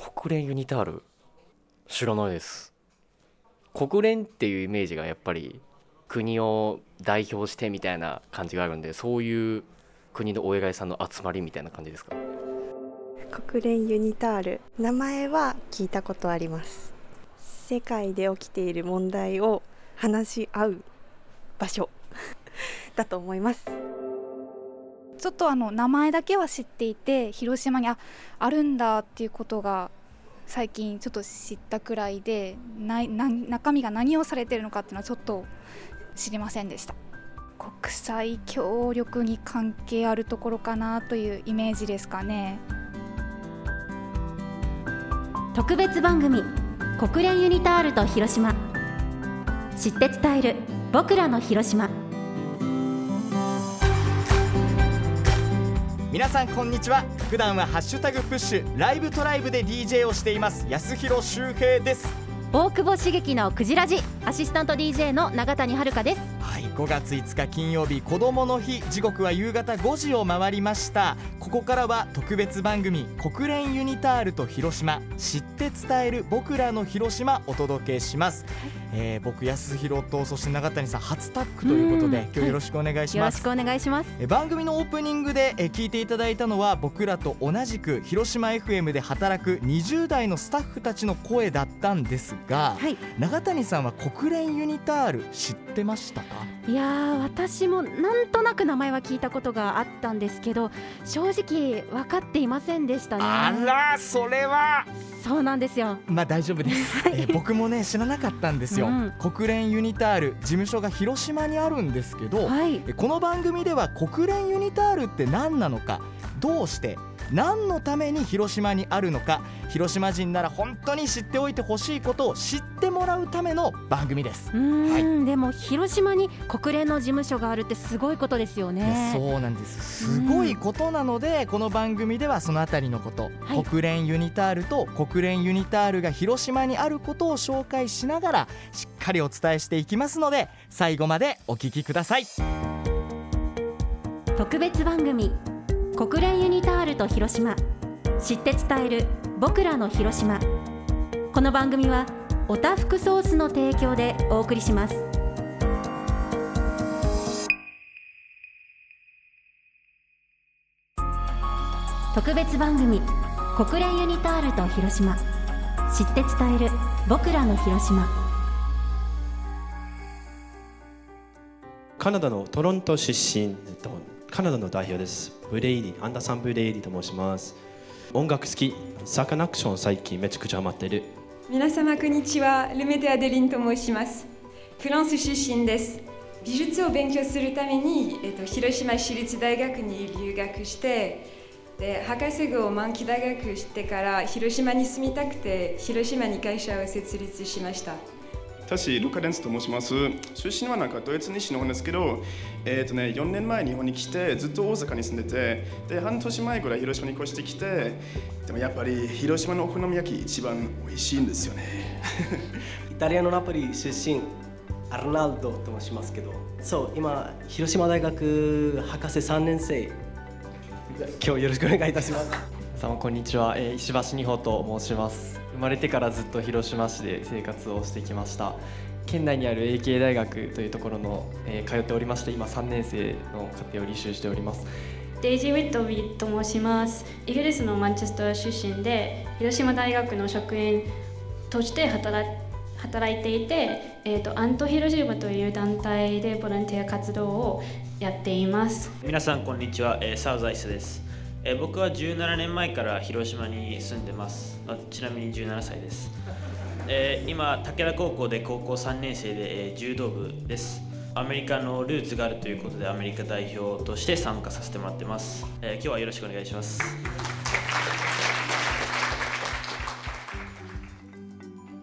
国連ユニタール。知らないです。国連っていうイメージがやっぱり国を代表してみたいな感じがあるんでそういう国のお偉いさんの集まりみたいな感じですか？国連ユニタール。名前は聞いたことあります。世界で起きている問題を話し合う場所だと思います。ちょっとあの名前だけは知っていて広島にああるんだっていうことが最近ちょっと知ったくらいでなな中身が何をされてるのかっていうのはちょっと知りませんでした。国際協力に関係あるところかなというイメージですかね。特別番組国連ユニタールと広島。知って伝える僕らの広島。皆さんこんにちは。普段はハッシュタグプッシュライブトライブで DJ をしています。安弘修平です。大久保茂樹のクジラジアシスタント DJ の永谷遥です。はい5月5日金曜日子どもの日。時刻は夕方5時を回りました。ここからは特別番組国連ユニタールと広島。知って伝える僕らの広島お届けします、えー僕安弘とそして永谷さん初タッグということで今日よろしくお願いします。よろしくお願いします。え番組のオープニングでえ聞いていただいたのは僕らと同じく広島 FM で働く20代のスタッフたちの声だったんですが、はい。永谷さんは国連ユニタール知ってましたか？いやー私もなんとなく名前は聞いたことがあったんですけど正直分かっていませんでしたね。らそれは。そうなんですよ。まあ大丈夫です、えー僕もね知らなかったんですよ、うん。国連ユニタール事務所が広島にあるんですけど、はい。えこの番組では国連ユニタールって何なのかどうして何のために広島にあるのか広島人なら本当に知っておいてほしいことを知ってもらうための番組です。う。ーん、でも広島に国連の事務所があるってすごいことですよね。そうなんです。すごいことなので、この番組ではそのあたりのこと、はい。国連ユニタールと国連ユニタールが広島にあることを紹介しながらしっかりお伝えしていきますので最後までお聞きください。特別番組国連ユニタールと広島。知って伝える僕らの広島。この番組はおたふくソースの提供でお送りします。特別番組国連ユニタールと広島。知って伝える僕らの広島。カナダのトロント出身、と、カナダの代表です。ブレイディ、アンダーソン・ブレイディと申します。音楽好き、サカナクション最近めちゃくちゃハマってる。皆様こんにちはルメテアデリンと申しますフランス出身です美術を勉強するために、えっと、広島市立大学に留学してで博士号を満期退学してから広島に住みたくて広島に会社を設立しました私、ルカ・レンスと申します。出身はなんかドイツ西の方ですけど、えーとね、4年前日本に来て、ずっと大阪に住んでて、で半年前ぐらい広島に越してきて、でもやっぱり広島のお好み焼き一番美味しいんですよね。イタリアのナポリ出身アルナルドと申しますけどそう今広島大学博士3年生今日よろしくお願いいたしますさんこんにちは、えー石橋二穂と申します生まれてからずっと広島市で生活をしてきました。県内にある AK 大学というところの、えー通っておりまして今3年生の家庭を履修しております。デイジー・ウィットビーと申します。イギリスのマンチェスター出身で広島大学の職員として働働いていて、えー、とアント広島という団体でボランティア活動をやっています。皆さんこんにちは、えーサウザイスです、えー僕は17年前から広島に住んでます。あちなみに17歳です、えー今武田高校で高校3年生で、えー柔道部です。アメリカのルーツがあるということでアメリカ代表として参加させてもらってます、えー今日はよろしくお願いします。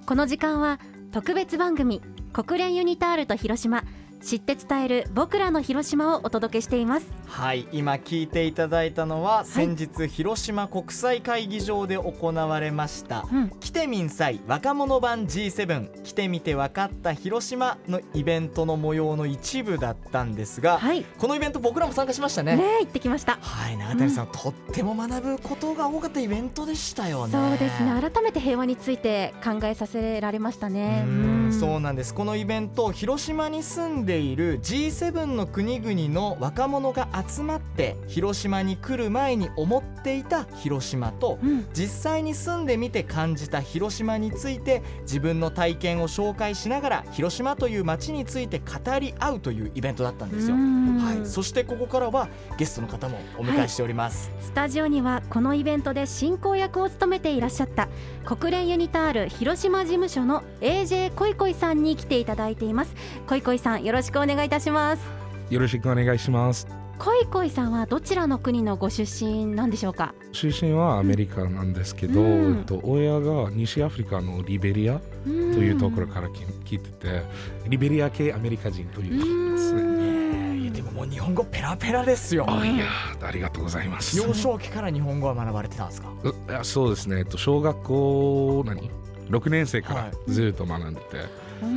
この時間は特別番組国連ユニタールと広島。知って伝える僕らの広島をお届けしています。はい今聞いていただいたのは、先日広島国際会議場で行われました、うん。来てみん祭若者版 G7 来てみて分かった広島のイベントの模様の一部だったんですが、はい。このイベント僕らも参加しましたね。ね行ってきました。はい永谷さん、とっても学ぶことが多かったイベントでしたよね。そうですね。改めて平和について考えさせられましたね。うん。そうなんです。このイベント広島に住んでいる G7 の国々の若者が集まって広島に来る前に思っていた広島と、実際に住んでみて感じた広島について自分の体験を紹介しながら広島という街について語り合うというイベントだったんですよ。うん。はい、そしてここからはゲストの方もお迎えしております。スタジオにはこのイベントで進行役を務めていらっしゃった国連ユニタール広島事務所の AJ こいこいさんに来ていただいています。こいこいさんよろしくお願いいたしますよろしくお願いします。こいこいさんはどちらの国のご出身なんでしょうか？出身はアメリカなんですけど、うんえっと、親が西アフリカのリベリアというところからき聞いてて、リベリア系アメリカ人というですね。でももう日本語ペラペラですよ。あいやありがとうございます。幼少期から日本語は学ばれてたんですか？ういやそうですね、えっと、小学校何？6年生からずっと学んでて、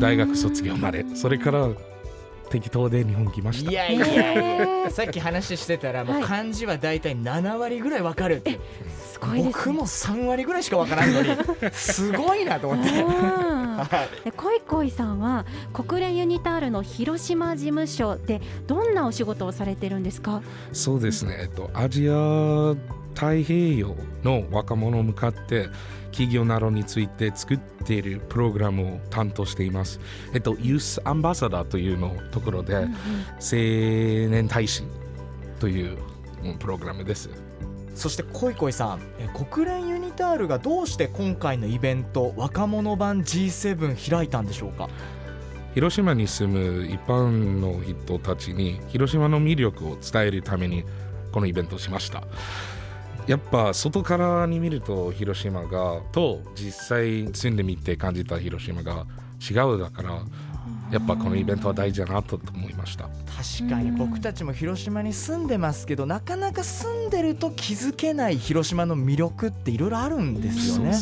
大学卒業までそれから適当で日本来ました。いやいやいや。さっき話してたらもう漢字はだいたい7割ぐらいわかるって、すごいですね。僕も3割ぐらいしかわからんのに すごいなと思って。はい。でこいこいさんは国連ユニタールの広島事務所でどんなお仕事をされてるんですか？そうですね、えっと、アジア太平洋の若者に向かって企業などについて作っているプログラムを担当しています。えっと、ユースアンバサダーというのところで、青年大使といううんプログラムです。そしてこいこいさんえ国連ユニタールがどうして今回のイベント若者版 G7 開いたんでしょうか？広島に住む一般の人たちに広島の魅力を伝えるためにこのイベントをしましたやっぱ外からに見ると広島がと実際住んでみて感じた広島が違うだからやっぱこのイベントは大事だなと思いました。確かに僕たちも広島に住んでますけどなかなか住んでると気づけない広島の魅力っていろいろあるんですよね。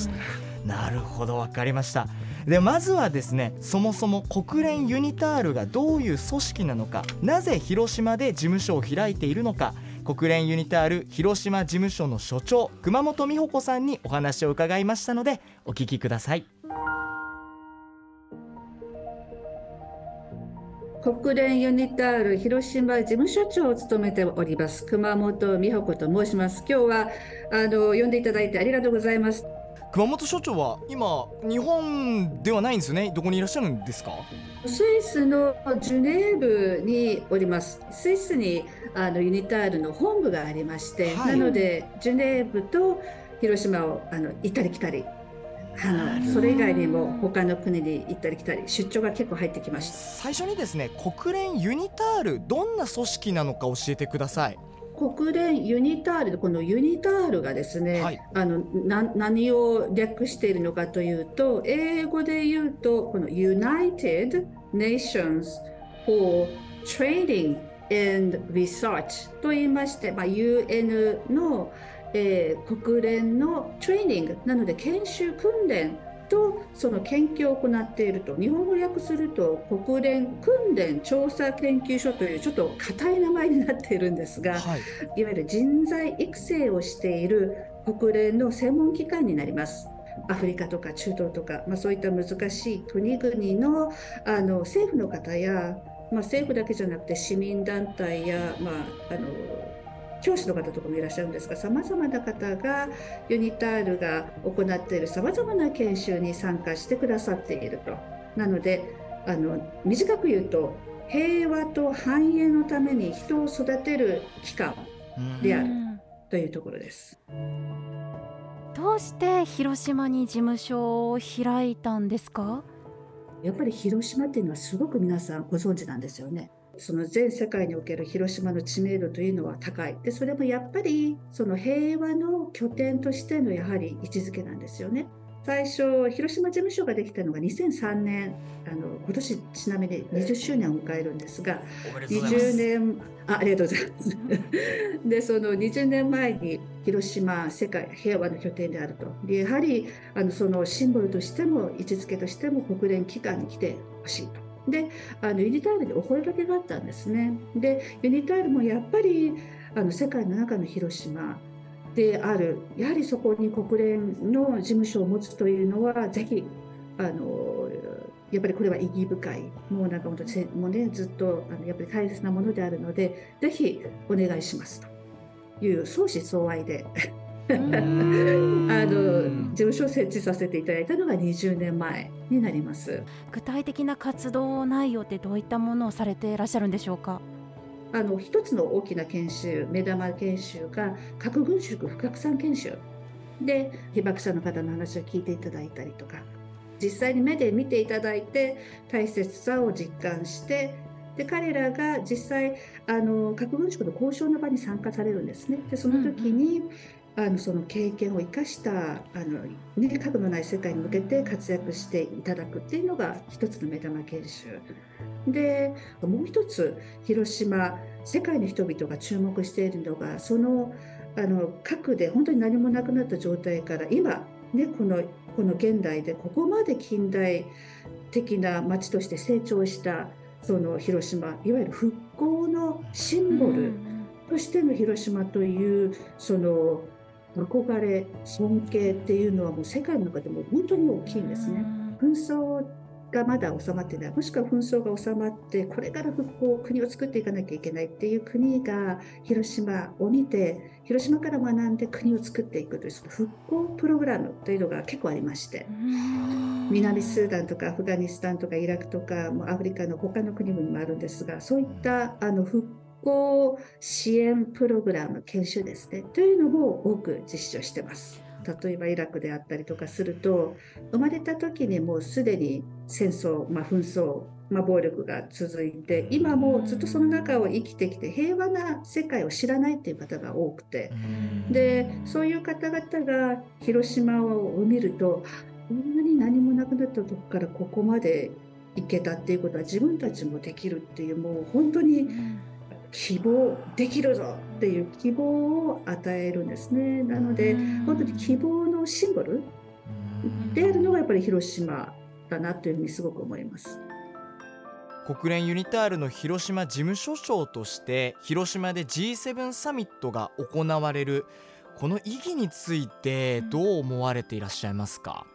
なるほど分かりました。でまずはですねそもそも国連ユニタールがどういう組織なのかなぜ広島で事務所を開いているのか国連ユニタール広島事務所の所長熊本美穂子さんにお話を伺いましたのでお聞きください。国連ユニタール広島事務所長を務めております熊本美穂子と申します。今日はあの呼んでいただいてありがとうございます。熊本所長は今日本ではないんですよね？どこにいらっしゃるんですか？スイスのジュネーブにおります。スイスにあのユニタールの本部がありまして、はい。なのでジュネーブと広島をあの行ったり来たり、あのそれ以外にも他の国に行ったり来たり出張が結構入ってきました。最初にですね国連ユニタールどんな組織なのか教えてください国連ユニタールこのユニタールがですね、あのな何を略しているのかというと英語で言うとこの United Nations for Training and Research と言いまして、まあ、UN の、えー国連のトレーニングなので研修訓練とその研究を行っていると日本語訳すると国連訓練調査研究所というちょっと硬い名前になっているんですが、い、わゆる人材育成をしている国連の専門機関になります。アフリカとか中東とか、まあ、そういった難しい国々のあの政府の方や、まあ、政府だけじゃなくて市民団体や、まあ、あの教師の方とかもいらっしゃるんですがさまざまな方がユニタールが行っているさまざまな研修に参加してくださっていると。なのであの短く言うと平和と繁栄のために人を育てる機関であるというところです。どうして広島に事務所を開いたんですか？やっぱり広島っていうのはすごく皆さんご存知なんですよね。その全世界における広島の知名度というのは高い。で、それもやっぱりその平和の拠点としてのやはり位置づけなんですよね。最初広島事務所ができたのが2003年あの今年ちなみに20周年を迎えるんですが20年あありがとうございます でその20年前に広島世界平和の拠点であるとでやはりあのそのシンボルとしても位置づけとしても国連機関に来てほしいと。であのユニタールにお声がけがあったんですね。でユニタールもやっぱりあの世界の中の広島であるやはりそこに国連の事務所を持つというのはぜひあのやっぱりこれは意義深いもうなんか本当もう、ね、ずっとあのやっぱり大切なものであるのでぜひお願いしますという相思相愛であの事務所を設置させていただいたのが20年前になります。具体的な活動内容ってどういったものをされていらっしゃるんでしょうか？あの一つの大きな研修目玉研修が核軍縮不拡散研修で被爆者の方の話を聞いていただいたりとか実際に目で見ていただいて大切さを実感してで彼らが実際あの核軍縮の交渉の場に参加されるんですね。でその時に、うん、あのその経験を生かしたあの、ね、核のない世界に向けて活躍していただくっていうのが一つの目玉研修。でもう一つ広島世界の人々が注目しているのがそのあの核で本当に何もなくなった状態から今、ね、このこの現代でここまで近代的な街として成長したその広島いわゆる復興のシンボルとしての広島というその憧れ尊敬っていうのはもう世界の中でも本当に大きいんですね。紛争がまだ収まってないもしくは紛争が収まってこれから復興国を作っていかなきゃいけないっていう国が広島を見て広島から学んで国を作っていくというその復興プログラムというのが結構ありまして南スーダンとかアフガニスタンとかイラクとかアフリカの他の国々もあるんですがそういったあの復興支援プログラム研修ですね。というのを多く実施をしてます。例えばイラクであったりとかすると生まれた時にもうすでに戦争、まあ、紛争、まあ、暴力が続いて今もずっとその中を生きてきて平和な世界を知らないっていう方が多くてでそういう方々が広島を見るとこんなに何もなくなったとこからここまで行けたっていうことは自分たちもできるっていうもう本当に希望できるぞっていう希望を与えるんですね。なので本当に希望のシンボルであるのがやっぱり広島だなというふうにすごく思います。国連ユニタールの広島事務所長として広島で G7 サミットが行われるこの意義についてどう思われていらっしゃいますか？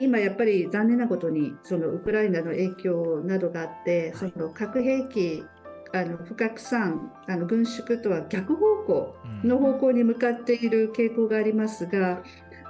今やっぱり残念なことにそのウクライナの影響などがあって、その核兵器あの不拡散あの軍縮とは逆方向の方向に向かっている傾向がありますが、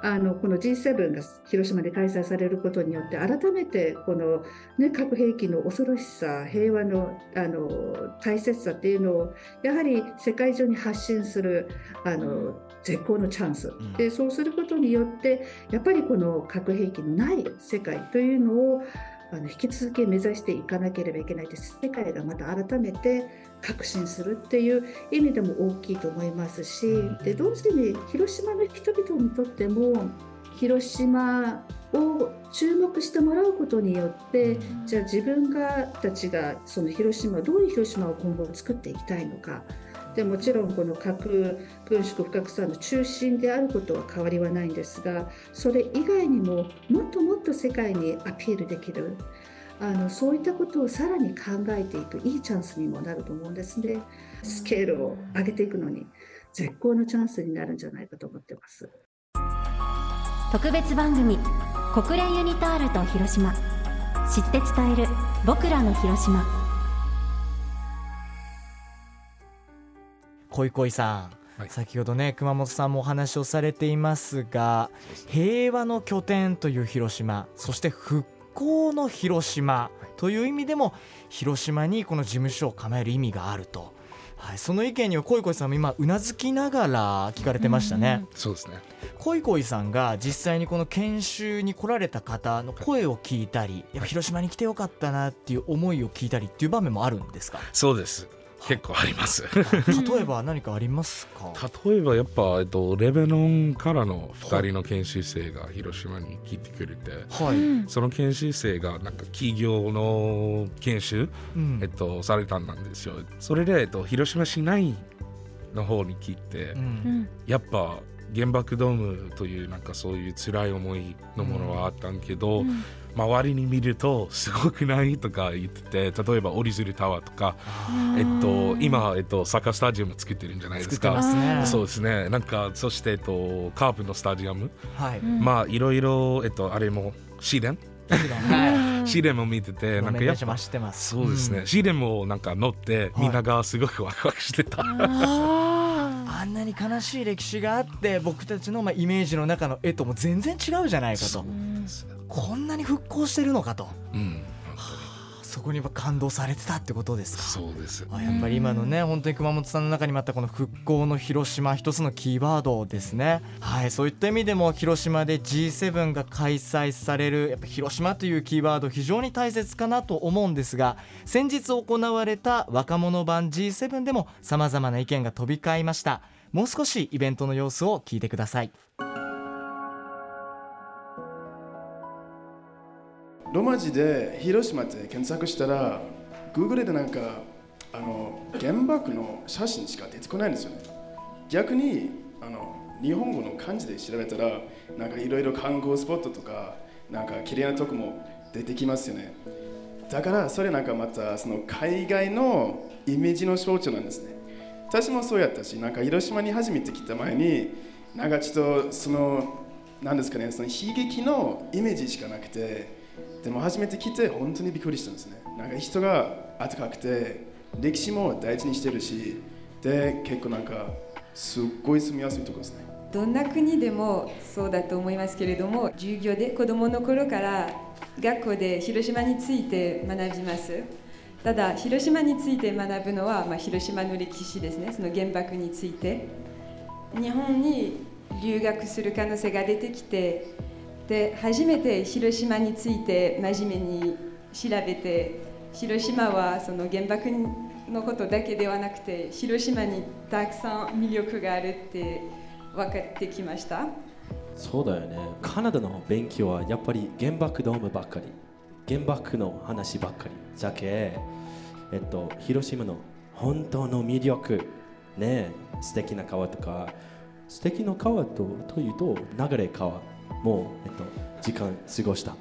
あのこの G7 が広島で開催されることによって改めてこの、ね、核兵器の恐ろしさ平和のあの大切さっていうのをやはり世界中に発信するあの絶好のチャンス。でそうすることによってやっぱりこの核兵器のない世界というのをあの引き続き目指していかなければいけないです。世界がまた改めて革新するっていう意味でも大きいと思いますしで同時に広島の人々にとっても広島を注目してもらうことによってじゃあ自分がたちがその広島どういう広島を今後作っていきたいのかでもちろんこの核軍縮不拡散の中心であることは変わりはないんですがそれ以外にももっともっと世界にアピールできるあのそういったことをさらに考えていくいいチャンスにもなると思うんですね。スケールを上げていくのに絶好のチャンスになるんじゃないかと思ってます。特別番組国連ユニタールと広島。知って伝える僕らの広島。恋恋さん、はい、先ほどね熊本さんもお話をされていますが平和の拠点という広島そして復興の広島という意味でも広島にこの事務所を構える意味があると。はい、その意見には恋恋さんも今うなずきながら聞かれてましたね。そうですね。恋恋さんが実際にこの研修に来られた方の声を聞いたり、やっぱ広島に来てよかったなっていう思いを聞いたりっていう場面もあるんですか？そうです。結構あります。例えば何かありますか？例えばやっぱ、えっと、レベノンからの2人の研修生が広島に来てくれて、はい。その研修生がなんか企業の研修、うん。えっと、されたんですよ。それで、えっと、広島市内の方に来て、うん。やっぱ原爆ドームというなんかそういう辛い思いのものはあったんけど、うん周りに見るとすごくない？とか言ってて例えばオリズルタワーとか、えっと、今、えっと、サッカースタジアム作ってるんじゃないですか。作ってますね。そうですね。なんかそして、えっと、カープのスタジアム、はい。まあいろいろ、えっと、あれも試練？はい。試練も見ててなんかやっぱそうですね、うん。試練もなんか乗ってみんながすごくワクワクしてた、あんなに悲しい歴史があって僕たちのまあイメージの中の絵とも全然違うじゃないかと。こんなに復興してるのかと、うんそこには感動されてたってことですか？そうですあやっぱり今のね本当に熊本さんの中にもあったこの復興の広島一つのキーワードですね。はいそういった意味でも広島で G7 が開催されるやっぱ広島というキーワード非常に大切かなと思うんですが先日行われた若者版 G7 でもさまざまな意見が飛び交いました。もう少しイベントの様子を聞いてくださいロマ字で広島って検索したら Google でなんかあの原爆の写真しか出てこないんですよね。逆にあの日本語の漢字で調べたらなんかいろいろ観光スポットとかなんか綺麗なとこも出てきますよね。だからそれなんかまたその海外のイメージの象徴なんですね。私もそうやったしなんか広島に初めて来た前になんかちょっとそのなんですかねその悲劇のイメージしかなくてでも初めて来て本当にびっくりしたんですね。なんか人が温かくて歴史も大事にしてるしで結構なんかすっごい住みやすいところですね。どんな国でもそうだと思いますけれども授業で子どもの頃から学校で広島について学びます。ただ広島について学ぶのは、まあ、広島の歴史ですね。その原爆について。日本に留学する可能性が出てきてで初めて広島について真面目に調べて広島はその原爆のことだけではなくて広島にたくさん魅力があるって分かってきました。そうだよね。カナダの勉強はやっぱり原爆ドームばっかり原爆の話ばっかり。じゃけえっと広島の本当の魅力。ね素敵な川とか。素敵な川とというと流れ川。もう、えっと、時間過ごした。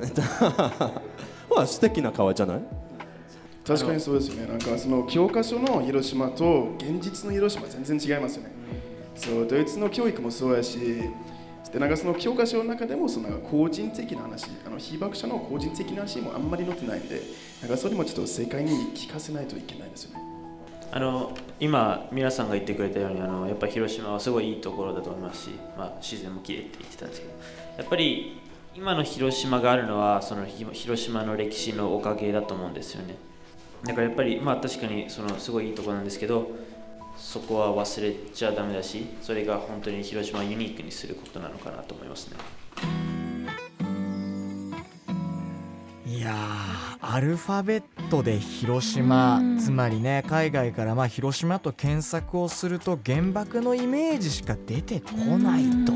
えっと まあ素敵な川じゃない？確かにそうですよね。なんかその教科書の広島と現実の広島全然違いますよね。そうドイツの教育もそうやしでなんかその教科書の中でもその個人的な話あの被爆者の個人的な話もあんまり載ってないんでなんかそれもちょっと世界に聞かせないといけないですよねあの今皆さんが言ってくれたようにあのやっぱ広島はすごいいいところだと思いますし、まあ、自然も綺麗って言ってたんですけどやっぱり今の広島があるのはその広島の歴史のおかげだと思うんですよね。だからやっぱりまあ確かにそのすごいいいところなんですけどそこは忘れちゃダメだしそれが本当に広島をユニークにすることなのかなと思いますね。いやアルファベットで広島つまりね海外からまあ広島と検索をすると原爆のイメージしか出てこないと。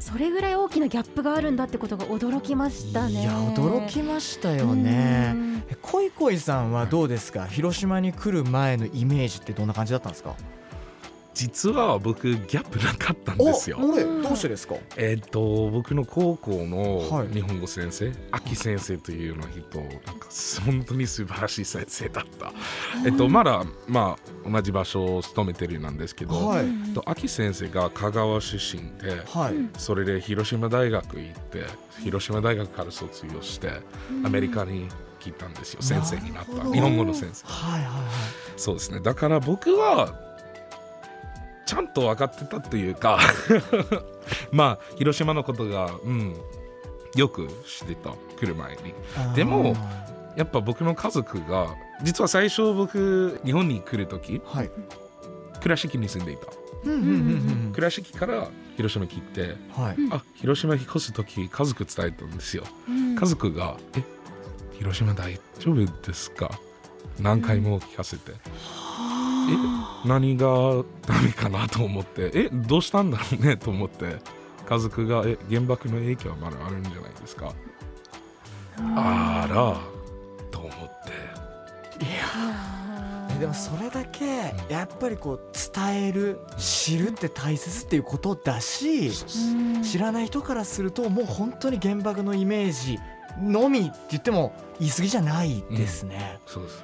それぐらい大きなギャップがあるんだってことが驚きましたね。いや驚きましたよね。え恋恋さんはどうですか？広島に来る前のイメージってどんな感じだったんですか？実は僕ギャップなかったんですよ。どうしてですか？えっと僕の高校の日本語先生、秋先生というの人なんか本当に素晴らしい先生だった。えっとまだまあ同じ場所を務めてるなんですけど、はい。えっと秋先生が香川出身で、はい。それで広島大学行って広島大学から卒業してアメリカに来たんですよ、先生になった。日本語の先生。はいはいはい。そうですね。だから僕はちゃんと分かってたというか まあ広島のことが、うん、よく知ってた来る前にでもやっぱ僕の家族が実は最初僕日本に来る時、倉敷に住んでいた。うんうんうんうん。倉敷から広島に来て、はい。あ広島に引っ越す時家族伝えたんですよ、うん。家族が「え広島大丈夫ですか?」何回も聞かせて、え何がダメかなと思って。えどうしたんだろうねと思って。家族がえ原爆の影響はまだあるんじゃないですか。あらと思って。いやでもそれだけやっぱりこう伝える知るって大切っていうことだし知らない人からするともう本当に原爆のイメージのみって言っても言い過ぎじゃないですね。うん、そうです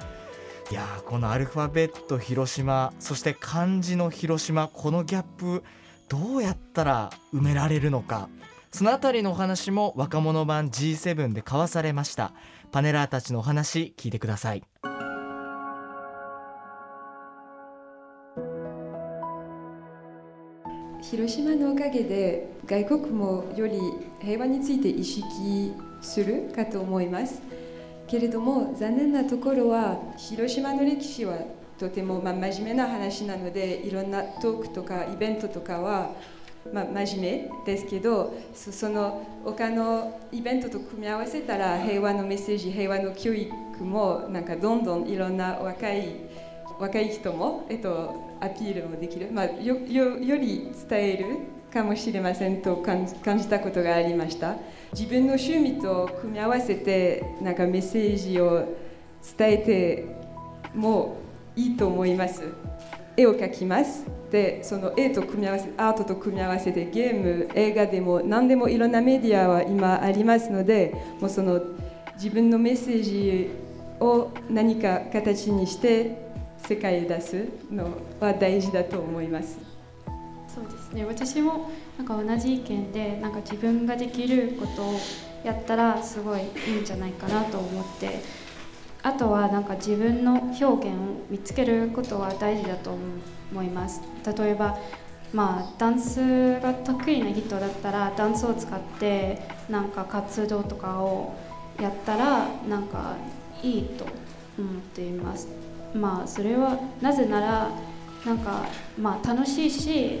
いやこのアルファベット広島そして漢字の広島このギャップどうやったら埋められるのか。そのあたりのお話も若者版 G7 で交わされました。パネラーたちのお話聞いてください。広島のおかげで外国もより平和について意識するかと思います。けれども残念なところは広島の歴史はとてもまあ真面目な話なのでいろんなトークとかイベントとかはまあ真面目ですけどその他のイベントと組み合わせたら平和のメッセージ平和の教育もなんかどんどんいろんな若い若い人も、えっと、アピールもできる、まあ、よよより伝えるかもしれませんと感じたことがありました。自分の趣味と組み合わせてなんかメッセージを伝えてもいいと思います。絵を描きます。でその絵と組み合わせアートと組み合わせてゲーム映画でも何でもいろんなメディアは今ありますのでもうその自分のメッセージを何か形にして世界へ出すのは大事だと思います。ですね。私もなんか同じ意見でなんか自分ができることをやったらすごいいいんじゃないかなと思ってあとはなんか自分の表現を見つけることは大事だと思います。例えばまあダンスが得意な人だったらダンスを使ってなんか活動とかをやったらなんかいいと思っています。まあそれはなぜならなんかまあ楽しいし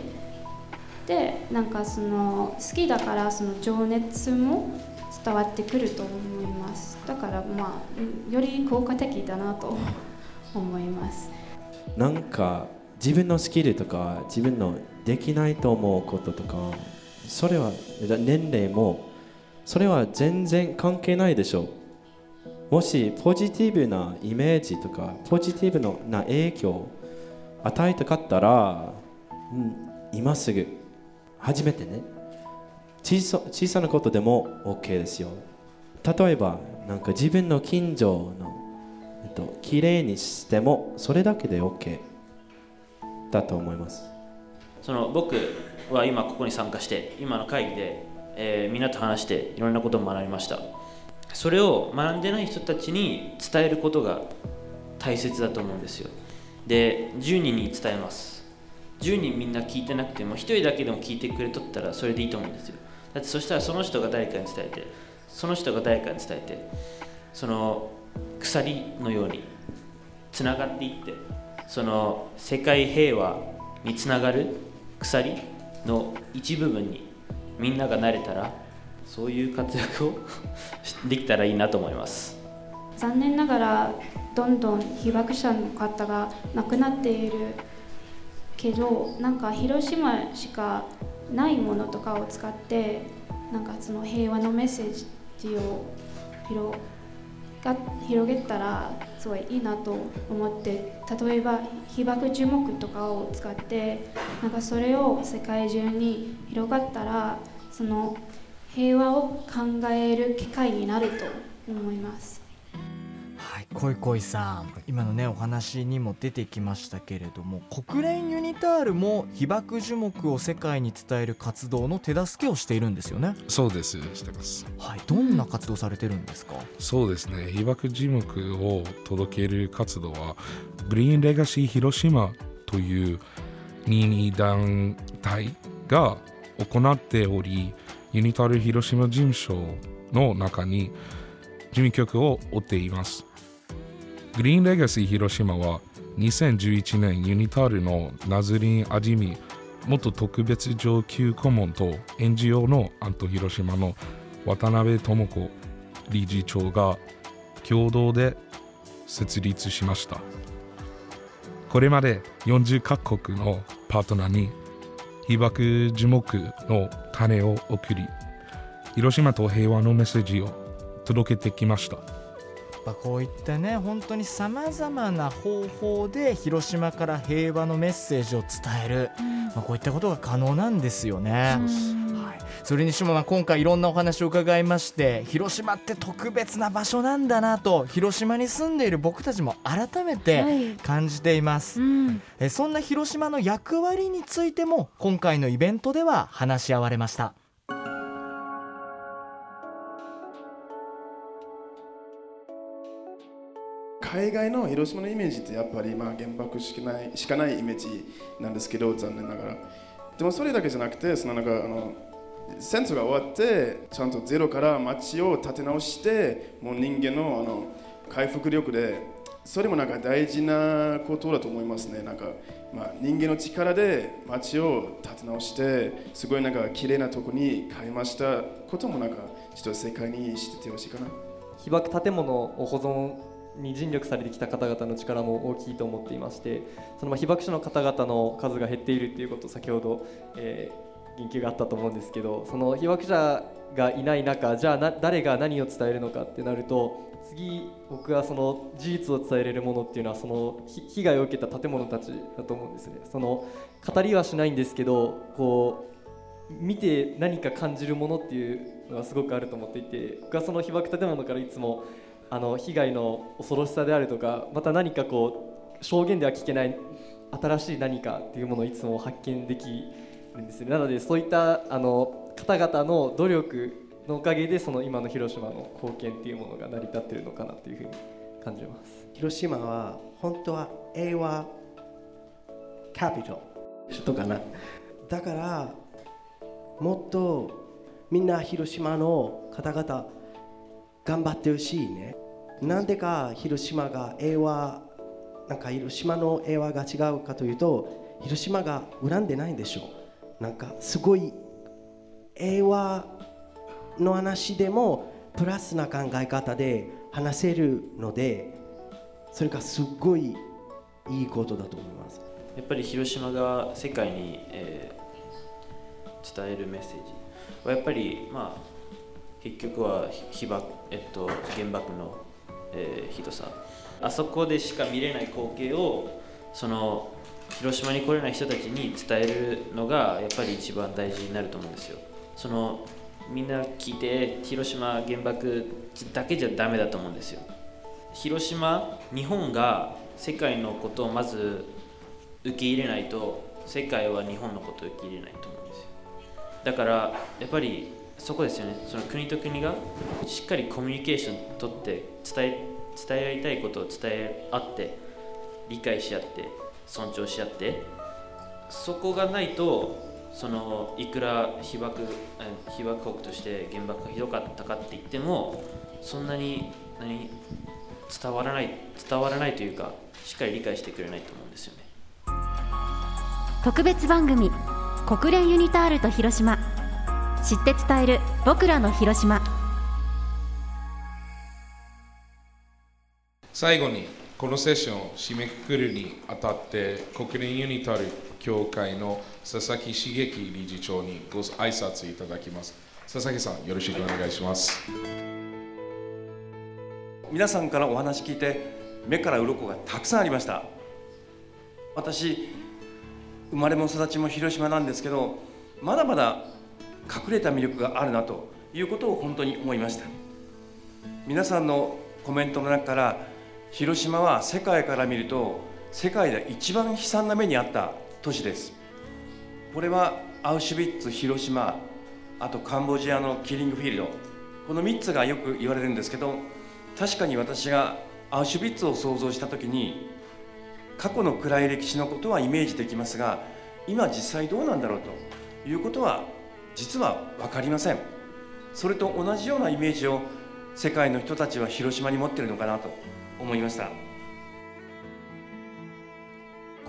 でなんかその好きだからその情熱も伝わってくると思います。だからまあより効果的だなと思います。なんか自分のスキルとか自分のできないと思うこととかそれは年齢もそれは全然関係ないでしょう。もしポジティブなイメージとかポジティブな影響を与えたかったら、うん、今すぐ。初めてね。小さ小さなことでも OK ですよ。例えばなんか自分の近所の、えっと、きれいにしてもそれだけで OK だと思います。その僕は今ここに参加して今の会議で、えー、みんなと話していろんなことを学びました。それを学んでない人たちに伝えることが大切だと思うんですよ。で10人に伝えます。10人みんな聞いてなくても1人だけでも聞いてくれとったらそれでいいと思うんですよ。だってそしたらその人が誰かに伝えてその人が誰かに伝えてその鎖のようにつながっていってその世界平和につながる鎖の一部分にみんなが慣れたらそういう活躍をできたらいいなと思います。残念ながらどんどん被爆者の方が亡くなっているけどなんか広島しかないものとかを使ってなんかその平和のメッセージを広が広げたらすごいいいなと思って例えば被爆樹木とかを使ってなんかそれを世界中に広がったらその平和を考える機会になると思います。はい、恋恋さん今のねお話にも出てきましたけれども国連ユニタールも被爆樹木を世界に伝える活動の手助けをしているんですよね。そうですしてます。はいどんな活動されてるんですか？そうですね被爆樹木を届ける活動はグリーンレガシー広島という任意団体が行っておりユニタール広島事務所の中に事務局を追っていますグリーンレガシー広島は2011年ユニタールのナズリン・アジミ元特別上級顧問と NGO のアント広島の渡辺智子理事長が共同で設立しました。これまで40カ国のパートナーに被爆樹木の種を送り広島と平和のメッセージを届けてきました。ぱこういったね本当にさまざまな方法で広島から平和のメッセージを伝える、うん、まあ、こういったことが可能なんですよね。はい、それにしてもまあ今回いろんなお話を伺いまして広島って特別な場所なんだなと広島に住んでいる僕たちも改めて感じています、はいうん、えそんな広島の役割についても今回のイベントでは話し合われました。海外の広島のイメージってやっぱりまあ原爆しかないしかないイメージなんですけど残念ながらでもそれだけじゃなくてそのなんかあの戦争が終わってちゃんとゼロから街を建て直してもう人間のあの回復力でそれもなんか大事なことだと思いますねなんか、まあ、人間の力で街を建て直してすごいなんか綺麗なとこに変えましたこともなんかちょっと世界に知っててほしいかな被爆建物を保存に尽力されてきた方々の力も大きいと思っていましてその被爆者の方々の数が減っているということ先ほど、えー、言及があったと思うんですけどその被爆者がいない中じゃあ誰が何を伝えるのかってなると次僕はその事実を伝えれるものっていうのはその被害を受けた建物たちだと思うんですね。その語りはしないんですけどこう見て何か感じるものっていうのがすごくあると思っていて僕はその被爆建物からいつもあの被害の恐ろしさであるとかまた何かこう証言では聞けない新しい何かっていうものをいつも発見できるんですね。なのでそういったあの方々の努力のおかげでその今の広島の貢献っていうものが成り立ってるのかなというふうに感じます。広島は本当は平和キャピトル。かな。だからもっとみんな広島の方々頑張ってほしいねなんでか広島が平和なんか広島の平和が違うかというと広島が恨んでないんでしょう。なんかすごい平和の話でもプラスな考え方で話せるのでそれがすごいいいことだと思います。やっぱり広島が世界に、えー、伝えるメッセージ。はやっぱりまあ結局は被爆、えっと、原爆の、えー、ひどさあそこでしか見れない光景をその広島に来れない人たちに伝えるのがやっぱり一番大事になると思うんですよ。そのみんな聞いて広島原爆だけじゃダメだと思うんですよ。広島日本が世界のことをまず受け入れないと世界は日本のことを受け入れないと思うんですよ。だからやっぱりそこですよね。その国と国がしっかりコミュニケーション取って伝え伝え合いたいことを伝え合って理解し合って尊重し合ってそこがないとそのいくら被爆被爆国として原爆がひどかったかって言ってもそんなに何伝わらない伝わらないというかしっかり理解してくれないと思うんですよね。特別番組国連ユニタールと広島。知って伝える僕らの広島。最後にこのセッションを締めくくるにあたって国連ユニタル協会の佐々木茂樹理事長にご挨拶いただきます。佐々木さんよろしくお願いします。皆さんからお話聞いて目から鱗がたくさんありました。私生まれも育ちも広島なんですけどまだまだ隠れた魅力があるなということを本当に思いました。皆さんのコメントの中から広島は世界から見ると世界で一番悲惨な目にあった都市です。これはアウシュビッツ広島あとカンボジアのキリングフィールド。この3つがよく言われるんですけど確かに私がアウシュビッツを想像した時に過去の暗い歴史のことはイメージできますが今実際どうなんだろうということは実は分かりません。それと同じようなイメージを世界の人たちは広島に持っているのかなと思いました。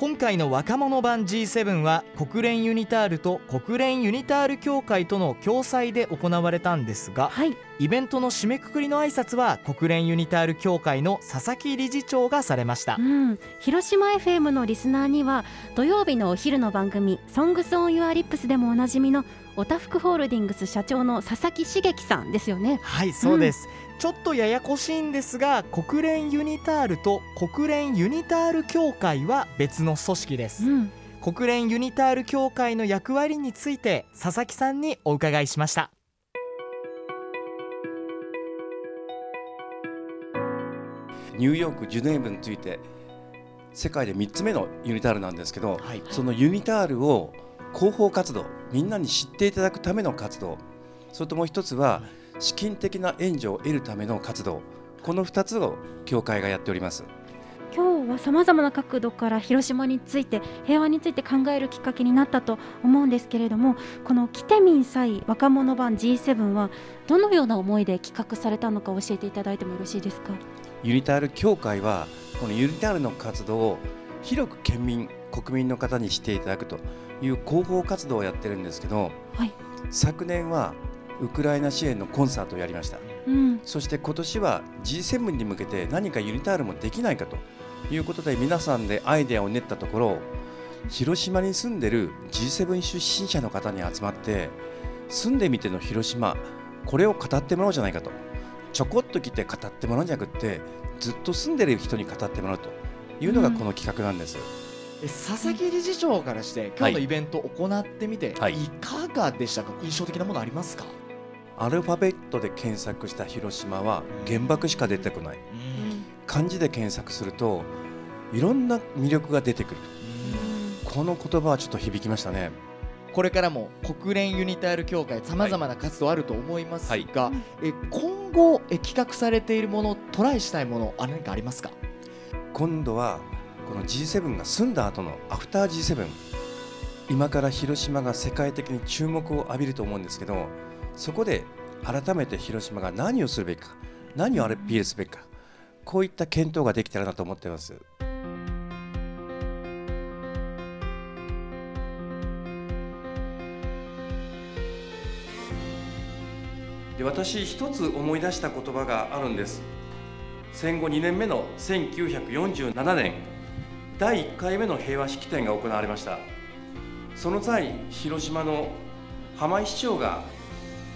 今回の若者版 G7 は国連ユニタールと国連ユニタール協会との共催で行われたんですが、はい、イベントの締めくくりの挨拶は国連ユニタール協会の佐々木理事長がされました、うん、広島 FM のリスナーには土曜日のお昼の番組「Songs on Your Lips」でもおなじみのおたふくホールディングス社長の佐々木茂樹さんですよね。はいそうです、うん。ちょっとややこしいんですが国連ユニタールと国連ユニタール協会は別の組織です、うん、国連ユニタール協会の役割について佐々木さんにお伺いしました。ニューヨークジュネーブについて世界で3つ目のユニタールなんですけど、はい、そのユニタールを広報活動みんなに知っていただくための活動。それともう一つは、うん資金的な援助を得るための活動。この2つを協会がやっております。今日はさまざまな角度から広島について平和について考えるきっかけになったと思うんですけれどもこの「キテミン祭若者版 G7」はどのような思いで企画されたのか教えていただいてもよろしいですか？ユニタール協会はこのユニタールの活動を広く県民国民の方にしていただくという広報活動をやってるんですけど、はい、昨年はウクライナ支援のコンサートをやりました、うん、そして今年は G7 に向けて何かユニタールもできないかということで皆さんでアイデアを練ったところ広島に住んでる G7 出身者の方に集まって住んでみての広島これを語ってもらおうじゃないかとちょこっと来て語ってもらうんじゃなくてずっと住んでる人に語ってもらうというのがこの企画なんです。うん佐々木理事長からして今日のイベントを行ってみて、い、かがでしたか、印象的なものありますか？アルファベットで検索した広島は原爆しか出てこない、漢字で検索するといろんな魅力が出てくる、この言葉はちょっと響きましたね。これからも国連ユニタール協会さまざまな活動あると思いますが、はい、え今後え企画されているものトライしたいもの何かありますか？今度はこの G7 が済んだ後のアフター G7 今から広島が世界的に注目を浴びると思うんですけどそこで改めて広島が何をするべきか何をアピールすべきかこういった検討ができたらなと思っています。で私一つ思い出した言葉があるんです。戦後2年目の1947年。第1回目の平和式典が行われました。その際広島の浜井市長が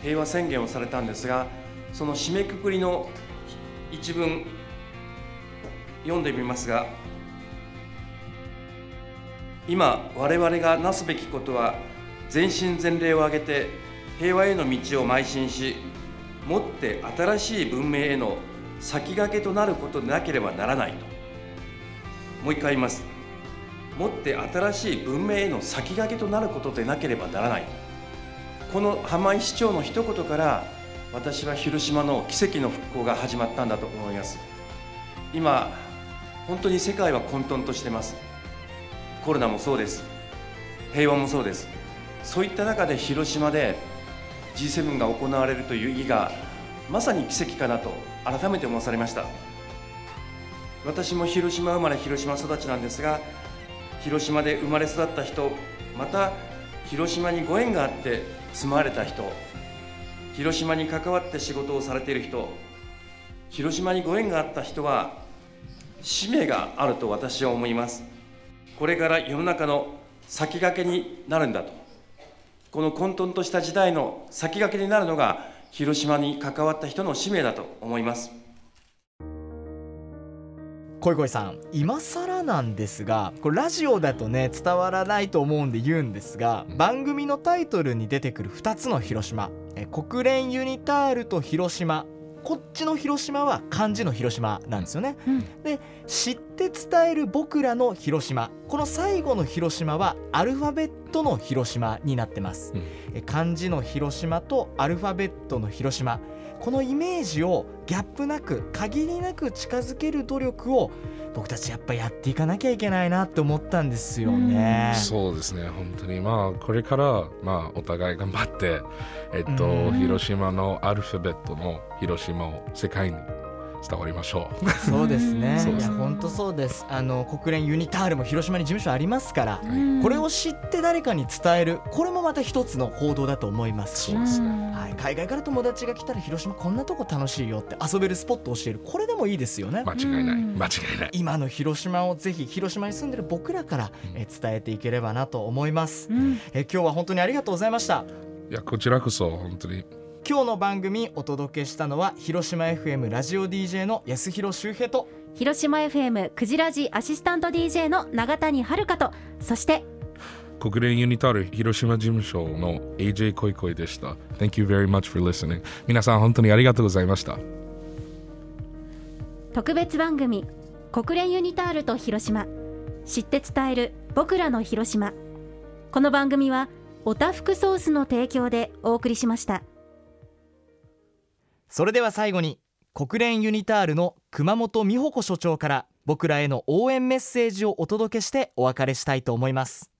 平和宣言をされたんですがその締めくくりの一文読んでみますが今我々がなすべきことは全身全霊を挙げて平和への道を邁進しもって新しい文明への先駆けとなることでなければならないと。もう一回言います。もって新しい文明への先駆けとなることでなければならない。この浜井市長の一言から私は広島の奇跡の復興が始まったんだと思います。今本当に世界は混沌としてます。コロナもそうです。平和もそうです。そういった中で広島で G7 が行われるという意義がまさに奇跡かなと改めて思わされました。私も広島生まれ広島育ちなんですが広島で生まれ育った人また広島にご縁があって住まわれた人広島に関わって仕事をされている人広島にご縁があった人は使命があると私は思います。これから世の中の先駆けになるんだと。この混沌とした時代の先駆けになるのが広島に関わった人の使命だと思います。恋恋さん今更なんですがこれラジオだとね伝わらないと思うんで言うんですが番組のタイトルに出てくる2つの広島。え国連ユニタールと広島。こっちの広島は漢字の広島なんですよね。うん、で知って伝える僕らの広島。この最後の広島はアルファベットの広島になってます。うん、漢字の広島とアルファベットの広島このイメージをギャップなく限りなく近づける努力を僕たちやっぱやっていかなきゃいけないなって思ったんですよね。うそうですね。本当にまあこれからまあお互い頑張ってえっと広島のアルファベットの広島を世界に伝わりましょう。そうですね。いや本当そうです。あの国連ユニタールも広島に事務所ありますから、これを知って誰かに伝えるこれもまた一つの行動だと思います。しそうですね。はい、海外から友達が来たら広島こんなとこ楽しいよって遊べるスポットを教える。これでもいいですよね。間違いない。間違いない。今の広島をぜひ広島に住んでる僕らから、えー伝えていければなと思います、えー今日は本当にありがとうございました。いやこちらこそ本当に今日の番組お届けしたのは広島 FM ラジオ DJ の安弘修平と広島 FM クジラジアシスタント DJ の永谷遥とそして国連ユニタール広島事務所の AJ 恋恋でした。Thank you very much for listening. 皆さん本当にありがとうございました。特別番組国連ユニタールと広島。知って伝える僕らの広島。この番組はおたふくソースの提供でお送りしましたそれでは最後に国連ユニタールの熊本美穂子所長から僕らへの応援メッセージをお届けしてお別れしたいと思います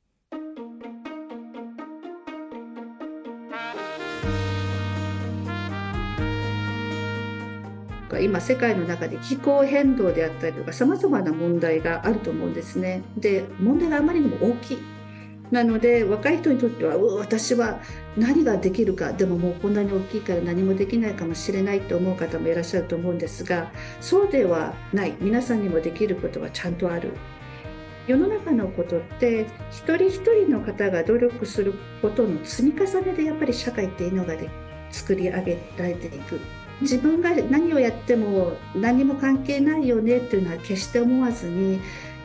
今世界の中で気候変動であったりとかさまざまな問題があると思うんですね。で問題があまりにも大きい。なので若い人にとってはう私は何ができるかでももうこんなに大きいから何もできないかもしれないと思う方もいらっしゃると思うんですがそうではない皆さんにもできることはちゃんとある。世の中のことって一人一人の方が努力することの積み重ねでやっぱり社会っていうのがで作り上げられていく自分が何をやっても何も関係ないよねっていうのは決して思わずに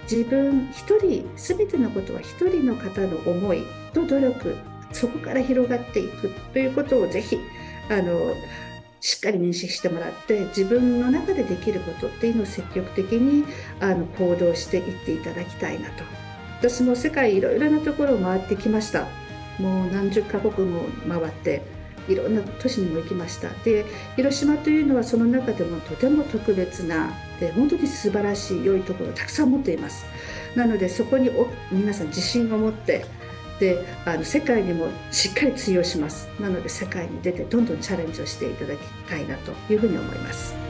自分一人全てのことは一人の方の思いと努力そこから広がっていくということをぜひあのしっかり認識してもらって自分の中でできることっていうのを積極的にあの行動していっていただきたいなと。私も世界いろいろなところを回ってきました。もう何十カ国も回っていろんな都市にも行きました。で広島というのはその中でもとても特別なで本当に素晴らしい良いところをたくさん持っています。なのでそこにお皆さん自信を持ってであの世界にもしっかり通用します。なので世界に出てどんどんチャレンジをしていただきたいなというふうに思います。